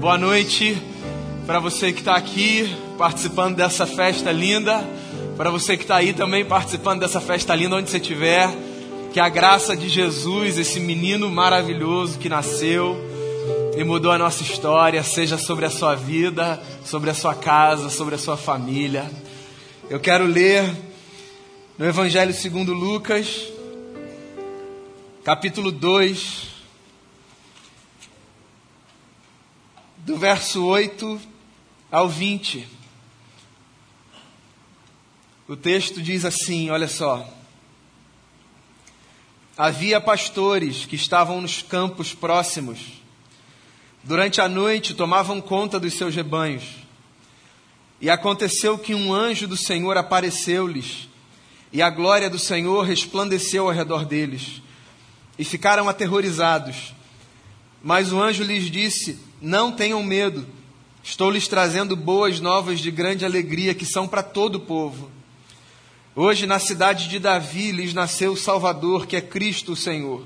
Boa noite para você que está aqui participando dessa festa linda, para você que está aí também participando dessa festa linda, onde você estiver. Que a graça de Jesus, esse menino maravilhoso que nasceu e mudou a nossa história, seja sobre a sua vida, sobre a sua casa, sobre a sua família. Eu quero ler no Evangelho segundo Lucas, capítulo 2, do verso 8 ao 20. O texto diz assim: olha só. Havia pastores que estavam nos campos próximos. Durante a noite tomavam conta dos seus rebanhos. E aconteceu que um anjo do Senhor apareceu-lhes, e a glória do Senhor resplandeceu ao redor deles, e ficaram aterrorizados. Mas o anjo lhes disse: Não tenham medo, estou lhes trazendo boas novas de grande alegria que são para todo o povo. Hoje, na cidade de Davi, lhes nasceu o Salvador, que é Cristo o Senhor.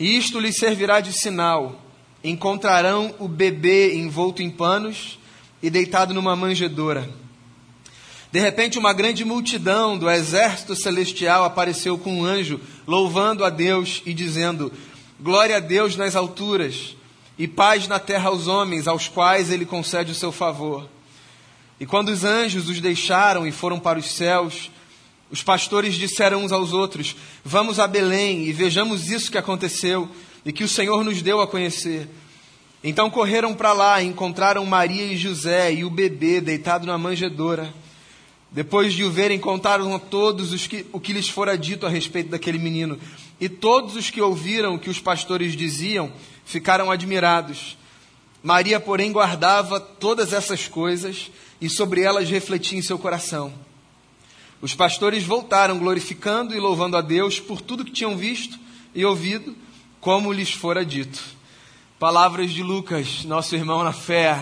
E isto lhes servirá de sinal: encontrarão o bebê envolto em panos e deitado numa manjedoura. De repente, uma grande multidão do exército celestial apareceu com um anjo, louvando a Deus e dizendo: Glória a Deus nas alturas e paz na terra aos homens, aos quais ele concede o seu favor. E quando os anjos os deixaram e foram para os céus, os pastores disseram uns aos outros: Vamos a Belém e vejamos isso que aconteceu e que o Senhor nos deu a conhecer. Então correram para lá e encontraram Maria e José e o bebê deitado na manjedoura. Depois de o verem, contaram a todos os que, o que lhes fora dito a respeito daquele menino. E todos os que ouviram o que os pastores diziam ficaram admirados. Maria, porém, guardava todas essas coisas e sobre elas refletia em seu coração. Os pastores voltaram, glorificando e louvando a Deus por tudo que tinham visto e ouvido, como lhes fora dito. Palavras de Lucas, nosso irmão na fé.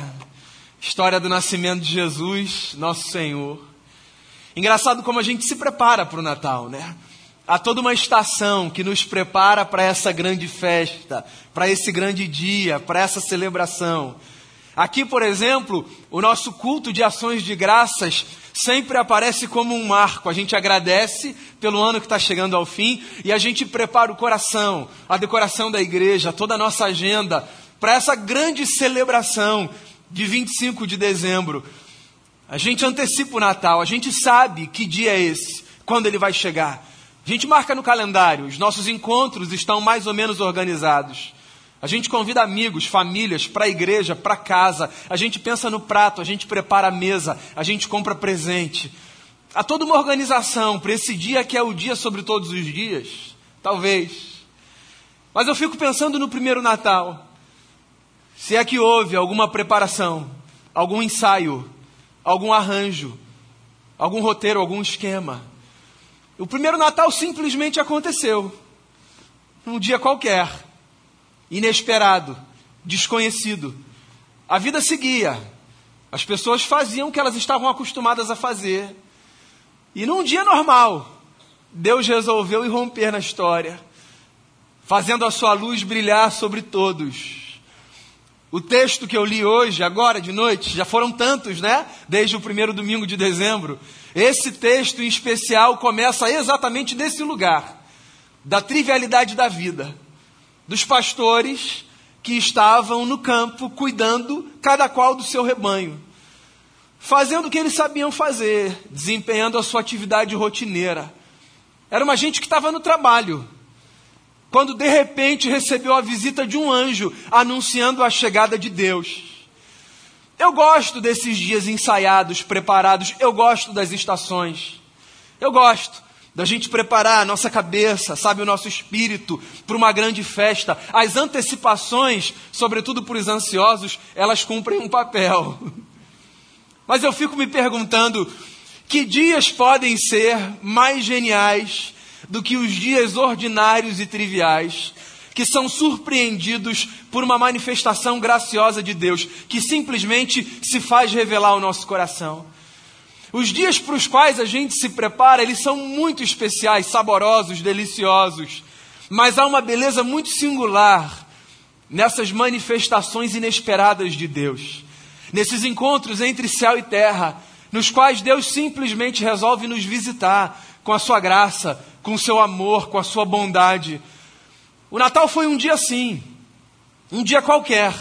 História do nascimento de Jesus, nosso Senhor. Engraçado como a gente se prepara para o Natal, né? Há toda uma estação que nos prepara para essa grande festa, para esse grande dia, para essa celebração. Aqui, por exemplo, o nosso culto de ações de graças sempre aparece como um marco. A gente agradece pelo ano que está chegando ao fim e a gente prepara o coração, a decoração da igreja, toda a nossa agenda para essa grande celebração de 25 de dezembro. A gente antecipa o Natal, a gente sabe que dia é esse, quando ele vai chegar. A gente marca no calendário, os nossos encontros estão mais ou menos organizados. A gente convida amigos, famílias para a igreja, para casa. A gente pensa no prato, a gente prepara a mesa, a gente compra presente. Há toda uma organização para esse dia que é o dia sobre todos os dias. Talvez. Mas eu fico pensando no primeiro Natal. Se é que houve alguma preparação, algum ensaio, algum arranjo, algum roteiro, algum esquema. O primeiro Natal simplesmente aconteceu. Num dia qualquer, inesperado, desconhecido. A vida seguia. As pessoas faziam o que elas estavam acostumadas a fazer. E num dia normal, Deus resolveu irromper na história, fazendo a sua luz brilhar sobre todos. O texto que eu li hoje, agora de noite, já foram tantos, né? Desde o primeiro domingo de dezembro. Esse texto em especial começa exatamente desse lugar, da trivialidade da vida, dos pastores que estavam no campo cuidando, cada qual do seu rebanho, fazendo o que eles sabiam fazer, desempenhando a sua atividade rotineira. Era uma gente que estava no trabalho, quando de repente recebeu a visita de um anjo anunciando a chegada de Deus. Eu gosto desses dias ensaiados, preparados, eu gosto das estações. Eu gosto da gente preparar a nossa cabeça, sabe, o nosso espírito para uma grande festa. As antecipações, sobretudo para os ansiosos, elas cumprem um papel. Mas eu fico me perguntando: que dias podem ser mais geniais do que os dias ordinários e triviais que são surpreendidos por uma manifestação graciosa de Deus, que simplesmente se faz revelar ao nosso coração. Os dias para os quais a gente se prepara, eles são muito especiais, saborosos, deliciosos, mas há uma beleza muito singular nessas manifestações inesperadas de Deus, nesses encontros entre céu e terra, nos quais Deus simplesmente resolve nos visitar com a sua graça, com o seu amor, com a sua bondade. O Natal foi um dia assim, um dia qualquer.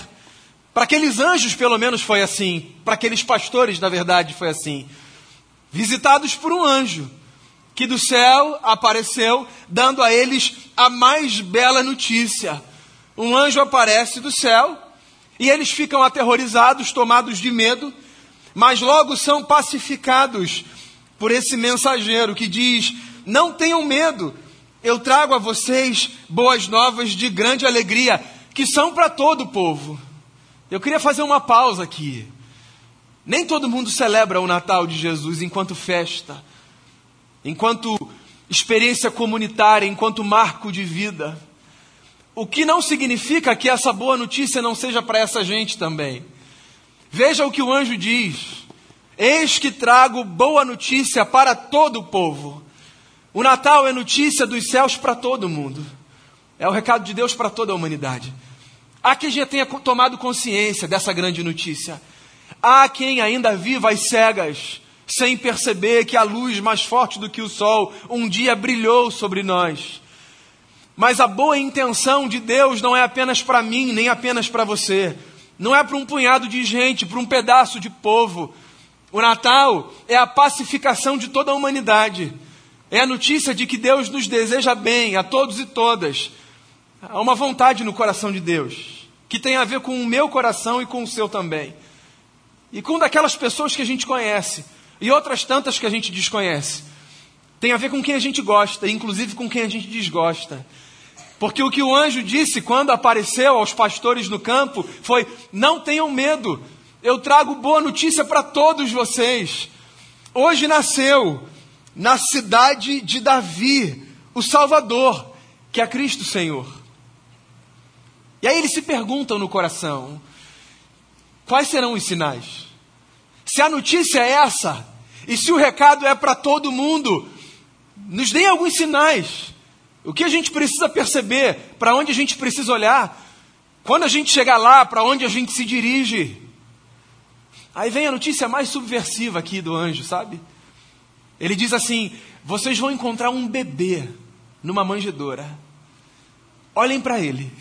Para aqueles anjos, pelo menos, foi assim. Para aqueles pastores, na verdade, foi assim. Visitados por um anjo, que do céu apareceu, dando a eles a mais bela notícia. Um anjo aparece do céu e eles ficam aterrorizados, tomados de medo, mas logo são pacificados por esse mensageiro que diz: Não tenham medo, eu trago a vocês boas novas de grande alegria, que são para todo o povo. Eu queria fazer uma pausa aqui. Nem todo mundo celebra o Natal de Jesus enquanto festa, enquanto experiência comunitária, enquanto marco de vida. O que não significa que essa boa notícia não seja para essa gente também. Veja o que o anjo diz. Eis que trago boa notícia para todo o povo. O Natal é notícia dos céus para todo mundo. É o recado de Deus para toda a humanidade. Há quem já tenha tomado consciência dessa grande notícia. Há quem ainda viva às cegas, sem perceber que a luz mais forte do que o sol um dia brilhou sobre nós. Mas a boa intenção de Deus não é apenas para mim, nem apenas para você. Não é para um punhado de gente, para um pedaço de povo. O Natal é a pacificação de toda a humanidade. É a notícia de que Deus nos deseja bem a todos e todas. Há uma vontade no coração de Deus, que tem a ver com o meu coração e com o seu também. E com daquelas pessoas que a gente conhece, e outras tantas que a gente desconhece. Tem a ver com quem a gente gosta, inclusive com quem a gente desgosta. Porque o que o anjo disse quando apareceu aos pastores no campo foi: Não tenham medo, eu trago boa notícia para todos vocês. Hoje nasceu na cidade de Davi o Salvador, que é Cristo Senhor. E aí eles se perguntam no coração: quais serão os sinais? Se a notícia é essa, e se o recado é para todo mundo, nos deem alguns sinais. O que a gente precisa perceber? Para onde a gente precisa olhar? Quando a gente chegar lá, para onde a gente se dirige? Aí vem a notícia mais subversiva aqui do anjo, sabe? Ele diz assim: vocês vão encontrar um bebê numa manjedoura. Olhem para ele.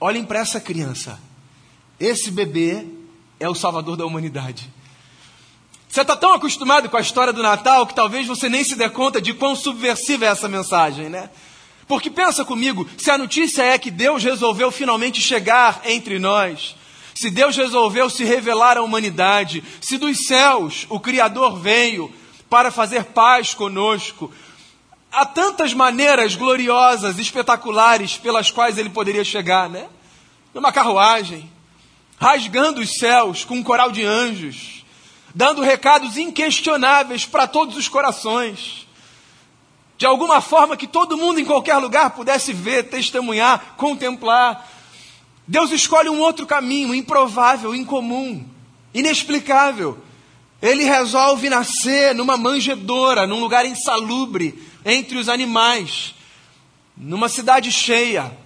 Olhem para essa criança. Esse bebê é o salvador da humanidade. Você está tão acostumado com a história do Natal que talvez você nem se dê conta de quão subversiva é essa mensagem, né? Porque pensa comigo, se a notícia é que Deus resolveu finalmente chegar entre nós, se Deus resolveu se revelar à humanidade, se dos céus o Criador veio para fazer paz conosco, há tantas maneiras gloriosas, espetaculares pelas quais ele poderia chegar, né? Numa carruagem, rasgando os céus com um coral de anjos, dando recados inquestionáveis para todos os corações. De alguma forma que todo mundo em qualquer lugar pudesse ver, testemunhar, contemplar. Deus escolhe um outro caminho, improvável, incomum, inexplicável. Ele resolve nascer numa manjedoura, num lugar insalubre, entre os animais, numa cidade cheia,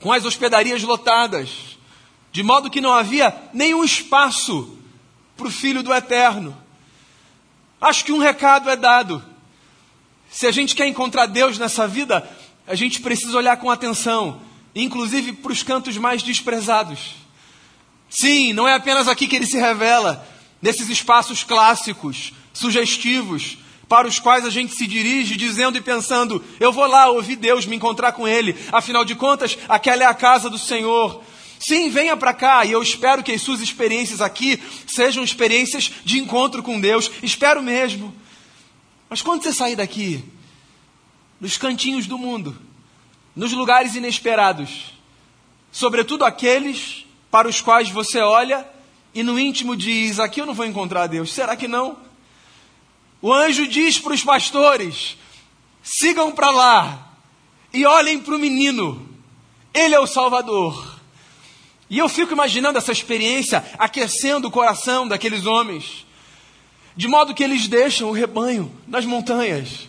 com as hospedarias lotadas, de modo que não havia nenhum espaço para o Filho do Eterno. Acho que um recado é dado. Se a gente quer encontrar Deus nessa vida, a gente precisa olhar com atenção, inclusive para os cantos mais desprezados. Sim, não é apenas aqui que ele se revela, nesses espaços clássicos, sugestivos, para os quais a gente se dirige dizendo e pensando: eu vou lá ouvir Deus, me encontrar com Ele, afinal de contas, aquela é a casa do Senhor. Sim, venha para cá e eu espero que as suas experiências aqui sejam experiências de encontro com Deus. Espero mesmo. Mas quando você sair daqui, nos cantinhos do mundo, nos lugares inesperados, sobretudo aqueles para os quais você olha e no íntimo diz: Aqui eu não vou encontrar Deus. Será que não? O anjo diz para os pastores: sigam para lá e olhem para o menino. Ele é o Salvador. E eu fico imaginando essa experiência aquecendo o coração daqueles homens, de modo que eles deixam o rebanho nas montanhas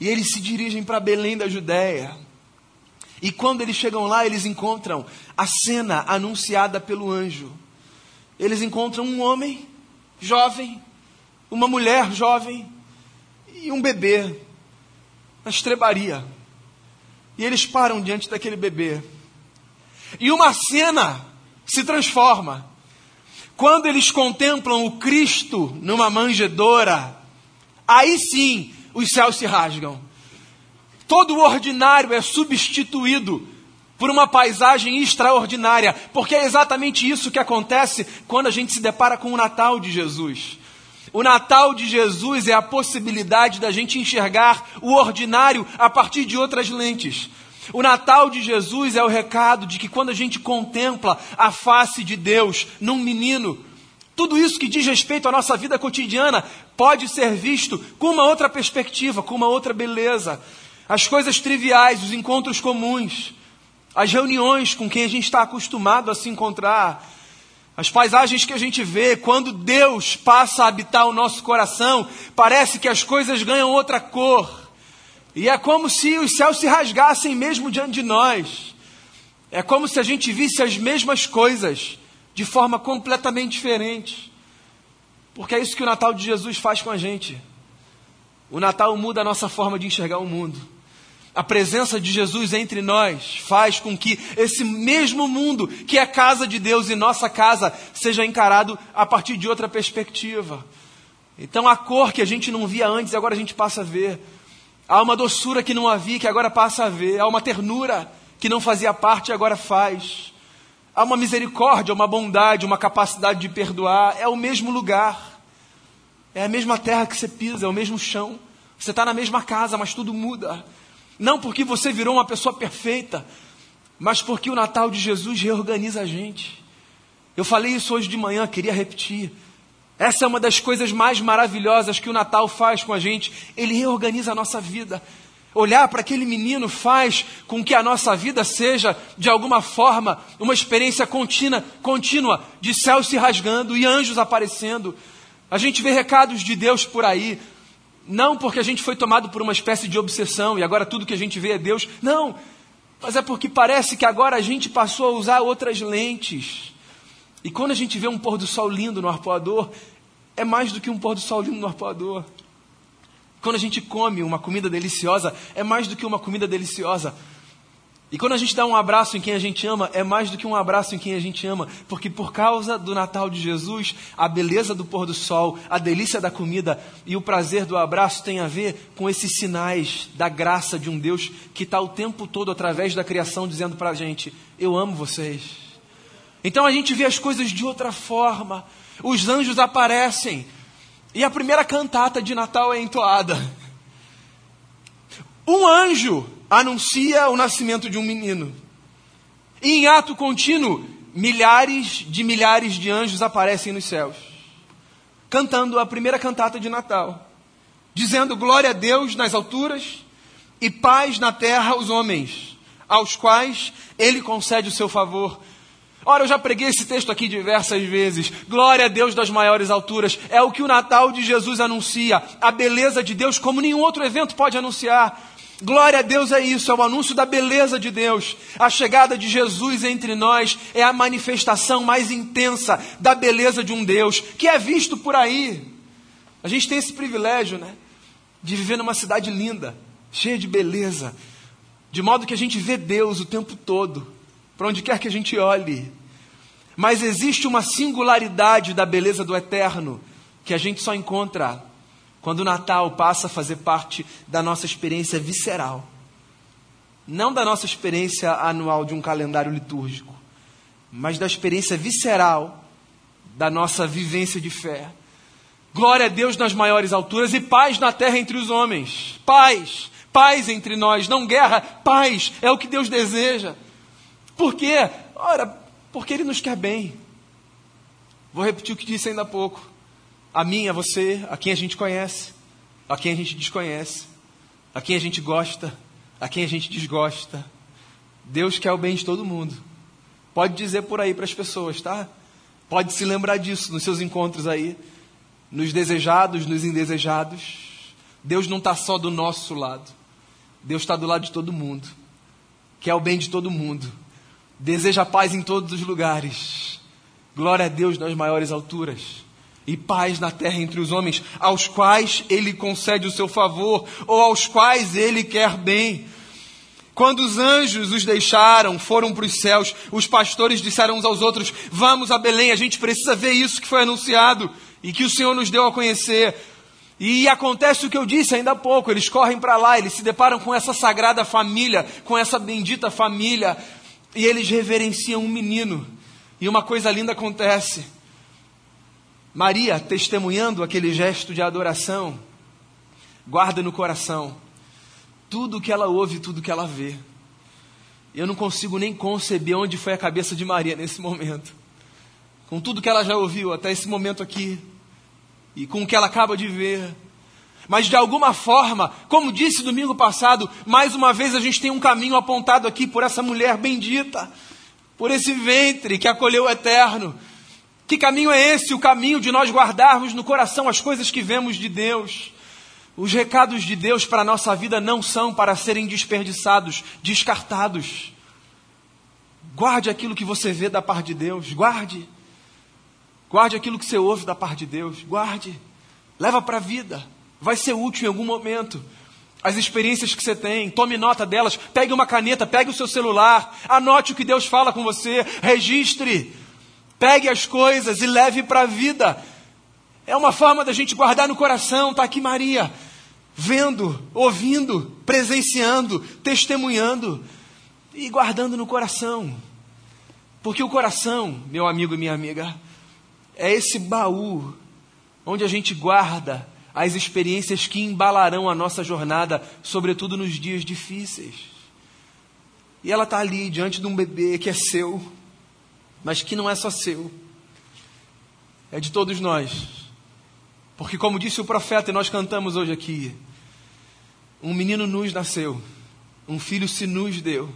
e eles se dirigem para Belém da Judéia. E quando eles chegam lá, eles encontram a cena anunciada pelo anjo. Eles encontram um homem jovem, uma mulher jovem e um bebê na estrebaria. E eles param diante daquele bebê. E uma cena se transforma. Quando eles contemplam o Cristo numa manjedoura, aí sim os céus se rasgam. Todo o ordinário é substituído por uma paisagem extraordinária, porque é exatamente isso que acontece quando a gente se depara com o Natal de Jesus. O Natal de Jesus é a possibilidade da gente enxergar o ordinário a partir de outras lentes. O Natal de Jesus é o recado de que quando a gente contempla a face de Deus num menino, tudo isso que diz respeito à nossa vida cotidiana pode ser visto com uma outra perspectiva, com uma outra beleza. As coisas triviais, os encontros comuns, as reuniões com quem a gente está acostumado a se encontrar, as paisagens que a gente vê, quando Deus passa a habitar o nosso coração, parece que as coisas ganham outra cor. E é como se os céus se rasgassem mesmo diante de nós. É como se a gente visse as mesmas coisas de forma completamente diferente. Porque é isso que o Natal de Jesus faz com a gente. O Natal muda a nossa forma de enxergar o mundo a presença de Jesus entre nós faz com que esse mesmo mundo, que é casa de Deus e nossa casa, seja encarado a partir de outra perspectiva. Então a cor que a gente não via antes, agora a gente passa a ver. Há uma doçura que não havia, que agora passa a ver. Há uma ternura que não fazia parte e agora faz. Há uma misericórdia, uma bondade, uma capacidade de perdoar. É o mesmo lugar. É a mesma terra que você pisa, é o mesmo chão. Você está na mesma casa, mas tudo muda. Não porque você virou uma pessoa perfeita, mas porque o Natal de Jesus reorganiza a gente. Eu falei isso hoje de manhã, queria repetir. Essa é uma das coisas mais maravilhosas que o Natal faz com a gente. Ele reorganiza a nossa vida. Olhar para aquele menino faz com que a nossa vida seja, de alguma forma, uma experiência contínua, contínua de céus se rasgando e anjos aparecendo. A gente vê recados de Deus por aí. Não porque a gente foi tomado por uma espécie de obsessão e agora tudo que a gente vê é Deus. Não. Mas é porque parece que agora a gente passou a usar outras lentes. E quando a gente vê um pôr do sol lindo no arpoador, é mais do que um pôr do sol lindo no arpoador. Quando a gente come uma comida deliciosa, é mais do que uma comida deliciosa. E quando a gente dá um abraço em quem a gente ama, é mais do que um abraço em quem a gente ama, porque por causa do Natal de Jesus, a beleza do pôr do sol, a delícia da comida e o prazer do abraço tem a ver com esses sinais da graça de um Deus que está o tempo todo através da criação dizendo para a gente: Eu amo vocês. Então a gente vê as coisas de outra forma, os anjos aparecem e a primeira cantata de Natal é entoada. Um anjo anuncia o nascimento de um menino. E em ato contínuo, milhares de milhares de anjos aparecem nos céus, cantando a primeira cantata de Natal, dizendo glória a Deus nas alturas e paz na terra aos homens, aos quais ele concede o seu favor. Ora, eu já preguei esse texto aqui diversas vezes. Glória a Deus das maiores alturas. É o que o Natal de Jesus anuncia. A beleza de Deus, como nenhum outro evento pode anunciar. Glória a Deus é isso, é o anúncio da beleza de Deus. A chegada de Jesus entre nós é a manifestação mais intensa da beleza de um Deus que é visto por aí. A gente tem esse privilégio, né? De viver numa cidade linda, cheia de beleza, de modo que a gente vê Deus o tempo todo, para onde quer que a gente olhe. Mas existe uma singularidade da beleza do eterno que a gente só encontra quando o Natal passa a fazer parte da nossa experiência visceral, não da nossa experiência anual de um calendário litúrgico, mas da experiência visceral da nossa vivência de fé. Glória a Deus nas maiores alturas e paz na terra entre os homens. Paz, paz entre nós, não guerra, paz é o que Deus deseja. Por quê? Ora, porque Ele nos quer bem. Vou repetir o que disse ainda há pouco a mim, a você, a quem a gente conhece, a quem a gente desconhece, a quem a gente gosta, a quem a gente desgosta. Deus quer o bem de todo mundo. Pode dizer por aí para as pessoas, tá? Pode se lembrar disso nos seus encontros aí, nos desejados, nos indesejados. Deus não está só do nosso lado. Deus está do lado de todo mundo. quer o bem de todo mundo, deseja paz em todos os lugares. Glória a Deus nas maiores alturas e paz na terra entre os homens, aos quais ele concede o seu favor ou aos quais ele quer bem. Quando os anjos os deixaram, foram para os céus, os pastores disseram uns aos outros: Vamos a Belém, a gente precisa ver isso que foi anunciado e que o Senhor nos deu a conhecer. E acontece o que eu disse ainda há pouco: eles correm para lá, eles se deparam com essa sagrada família, com essa bendita família, e eles reverenciam um menino. E uma coisa linda acontece. Maria, testemunhando aquele gesto de adoração, guarda no coração tudo o que ela ouve, tudo o que ela vê. Eu não consigo nem conceber onde foi a cabeça de Maria nesse momento. Com tudo que ela já ouviu até esse momento aqui, e com o que ela acaba de ver. Mas de alguma forma, como disse domingo passado, mais uma vez a gente tem um caminho apontado aqui por essa mulher bendita, por esse ventre que acolheu o eterno, que caminho é esse? O caminho de nós guardarmos no coração as coisas que vemos de Deus. Os recados de Deus para a nossa vida não são para serem desperdiçados, descartados. Guarde aquilo que você vê da parte de Deus, guarde. Guarde aquilo que você ouve da parte de Deus, guarde. Leva para a vida, vai ser útil em algum momento. As experiências que você tem, tome nota delas, pegue uma caneta, pegue o seu celular, anote o que Deus fala com você, registre. Pegue as coisas e leve para a vida. É uma forma da gente guardar no coração. Está aqui Maria, vendo, ouvindo, presenciando, testemunhando e guardando no coração. Porque o coração, meu amigo e minha amiga, é esse baú onde a gente guarda as experiências que embalarão a nossa jornada, sobretudo nos dias difíceis. E ela está ali diante de um bebê que é seu, mas que não é só seu, é de todos nós. Porque, como disse o profeta, e nós cantamos hoje aqui, um menino nos nasceu, um filho se nos deu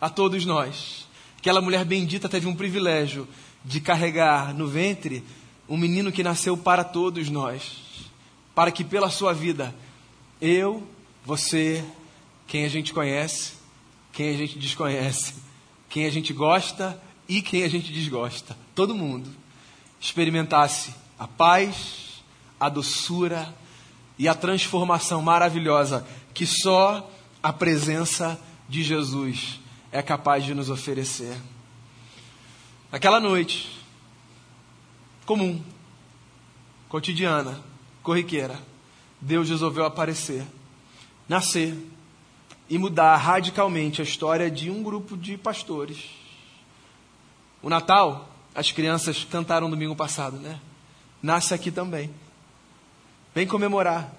a todos nós. Aquela mulher bendita teve um privilégio de carregar no ventre um menino que nasceu para todos nós, para que pela sua vida, eu, você, quem a gente conhece, quem a gente desconhece, quem a gente gosta e quem a gente desgosta, todo mundo, experimentasse a paz, a doçura e a transformação maravilhosa que só a presença de Jesus é capaz de nos oferecer. Aquela noite, comum, cotidiana, corriqueira, Deus resolveu aparecer, nascer e mudar radicalmente a história de um grupo de pastores o Natal, as crianças cantaram domingo passado, né? Nasce aqui também. Vem comemorar.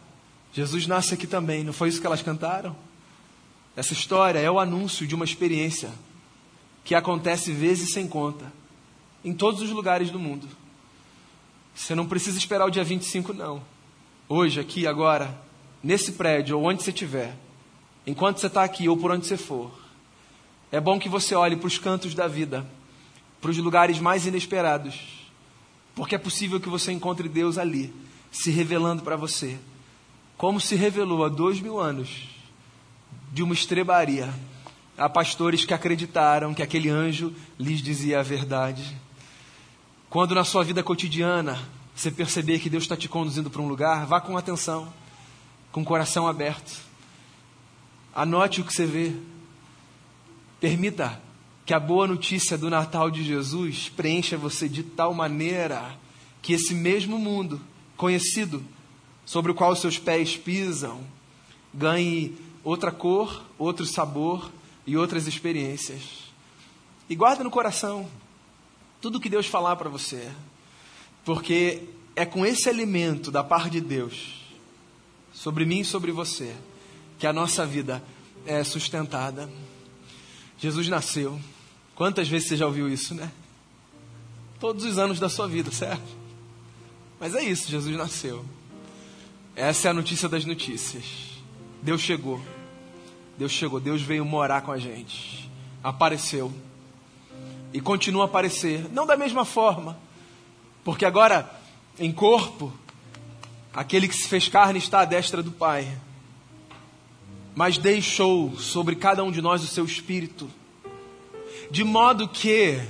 Jesus nasce aqui também. Não foi isso que elas cantaram? Essa história é o anúncio de uma experiência que acontece vezes sem conta, em todos os lugares do mundo. Você não precisa esperar o dia 25, não. Hoje, aqui, agora, nesse prédio, ou onde você estiver, enquanto você está aqui ou por onde você for, é bom que você olhe para os cantos da vida para os lugares mais inesperados, porque é possível que você encontre Deus ali, se revelando para você, como se revelou há dois mil anos, de uma estrebaria, a pastores que acreditaram que aquele anjo lhes dizia a verdade. Quando na sua vida cotidiana você perceber que Deus está te conduzindo para um lugar, vá com atenção, com o coração aberto. Anote o que você vê. Permita que a boa notícia do Natal de Jesus preencha você de tal maneira que esse mesmo mundo conhecido, sobre o qual seus pés pisam, ganhe outra cor, outro sabor e outras experiências. E guarda no coração tudo que Deus falar para você, porque é com esse alimento da parte de Deus, sobre mim e sobre você, que a nossa vida é sustentada. Jesus nasceu. Quantas vezes você já ouviu isso, né? Todos os anos da sua vida, certo? Mas é isso, Jesus nasceu. Essa é a notícia das notícias. Deus chegou. Deus chegou, Deus veio morar com a gente. Apareceu. E continua a aparecer, não da mesma forma, porque agora em corpo, aquele que se fez carne está à destra do Pai. mas deixou sobre cada um de nós o seu espírito, de modo que,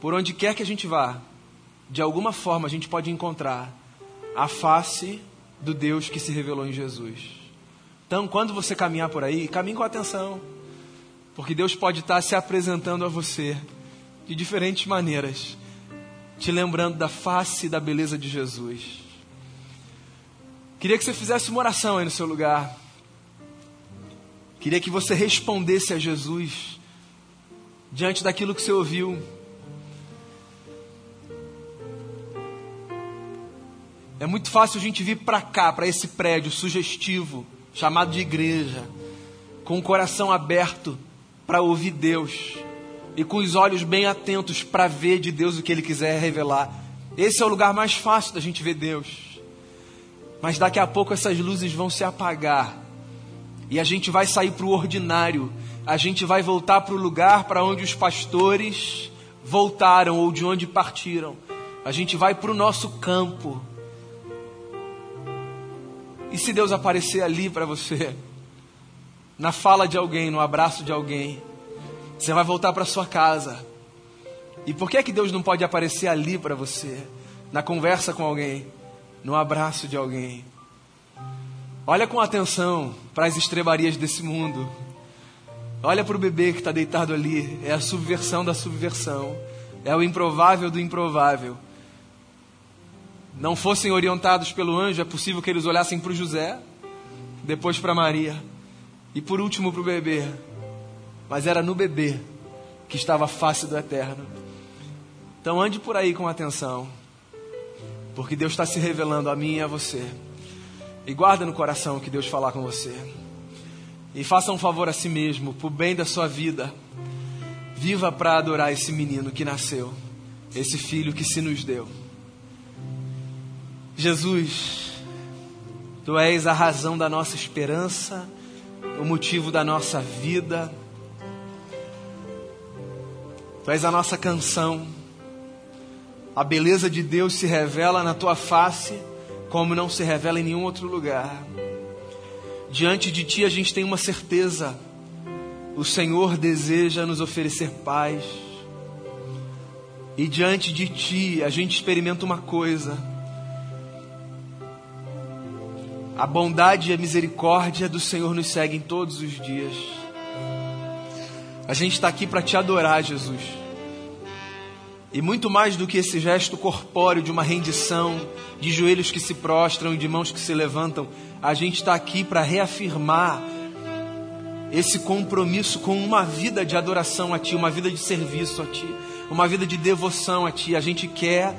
por onde quer que a gente vá, de alguma forma a gente pode encontrar a face do Deus que se revelou em Jesus. Então, quando você caminhar por aí, caminhe com atenção, porque Deus pode estar se apresentando a você de diferentes maneiras, te lembrando da face e da beleza de Jesus. Queria que você fizesse uma oração aí no seu lugar. Queria que você respondesse a Jesus diante daquilo que você ouviu. É muito fácil a gente vir para cá, para esse prédio sugestivo, chamado de igreja, com o coração aberto para ouvir Deus e com os olhos bem atentos para ver de Deus o que Ele quiser revelar. Esse é o lugar mais fácil da gente ver Deus. Mas daqui a pouco essas luzes vão se apagar e a gente vai sair para o ordinário. A gente vai voltar para o lugar para onde os pastores voltaram ou de onde partiram. A gente vai para o nosso campo e se Deus aparecer ali para você, na fala de alguém, no abraço de alguém, você vai voltar para sua casa. E por que é que Deus não pode aparecer ali para você, na conversa com alguém, no abraço de alguém? Olha com atenção para as estrebarias desse mundo. Olha para o bebê que está deitado ali. É a subversão da subversão. É o improvável do improvável não fossem orientados pelo anjo, é possível que eles olhassem para o José, depois para Maria e por último para o bebê. Mas era no bebê que estava a face do eterno. Então ande por aí com atenção, porque Deus está se revelando a mim e a você. E guarda no coração que Deus falar com você. E faça um favor a si mesmo, por bem da sua vida. Viva para adorar esse menino que nasceu, esse filho que se nos deu. Jesus, Tu és a razão da nossa esperança, o motivo da nossa vida. Tu és a nossa canção. A beleza de Deus se revela na tua face, como não se revela em nenhum outro lugar. Diante de ti a gente tem uma certeza: o Senhor deseja nos oferecer paz. E diante de ti a gente experimenta uma coisa a bondade e a misericórdia do Senhor nos seguem todos os dias. A gente está aqui para te adorar, Jesus. E muito mais do que esse gesto corpóreo de uma rendição, de joelhos que se prostram e de mãos que se levantam, a gente está aqui para reafirmar esse compromisso com uma vida de adoração a Ti, uma vida de serviço a Ti, uma vida de devoção a Ti. A gente quer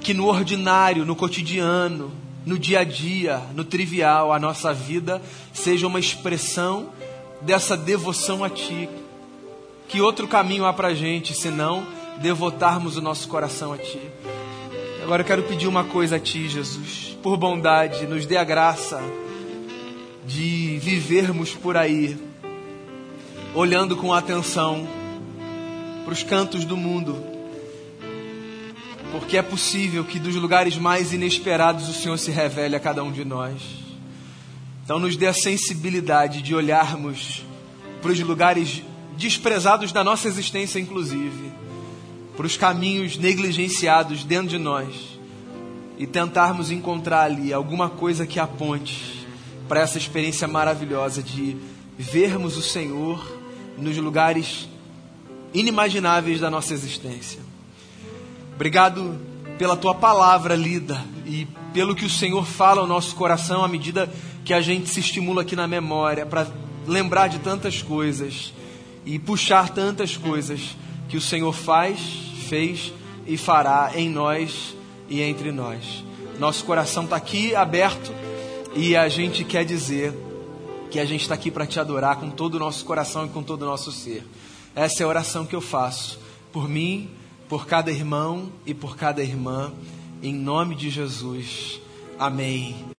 que no ordinário, no cotidiano, no dia a dia, no trivial, a nossa vida seja uma expressão dessa devoção a Ti. Que outro caminho há para a gente senão devotarmos o nosso coração a Ti? Agora eu quero pedir uma coisa a Ti, Jesus. Por bondade, nos dê a graça de vivermos por aí, olhando com atenção para os cantos do mundo porque é possível que dos lugares mais inesperados o Senhor se revele a cada um de nós. Então, nos dê a sensibilidade de olharmos para os lugares desprezados da nossa existência, inclusive, para os caminhos negligenciados dentro de nós e tentarmos encontrar ali alguma coisa que aponte para essa experiência maravilhosa de vermos o Senhor nos lugares inimagináveis da nossa existência. Obrigado pela tua palavra lida e pelo que o Senhor fala ao nosso coração à medida que a gente se estimula aqui na memória para lembrar de tantas coisas e puxar tantas coisas que o Senhor faz, fez e fará em nós e entre nós. Nosso coração está aqui aberto e a gente quer dizer que a gente está aqui para te adorar com todo o nosso coração e com todo o nosso ser. Essa é a oração que eu faço por mim por cada irmão e por cada irmã, em nome de Jesus. Amém.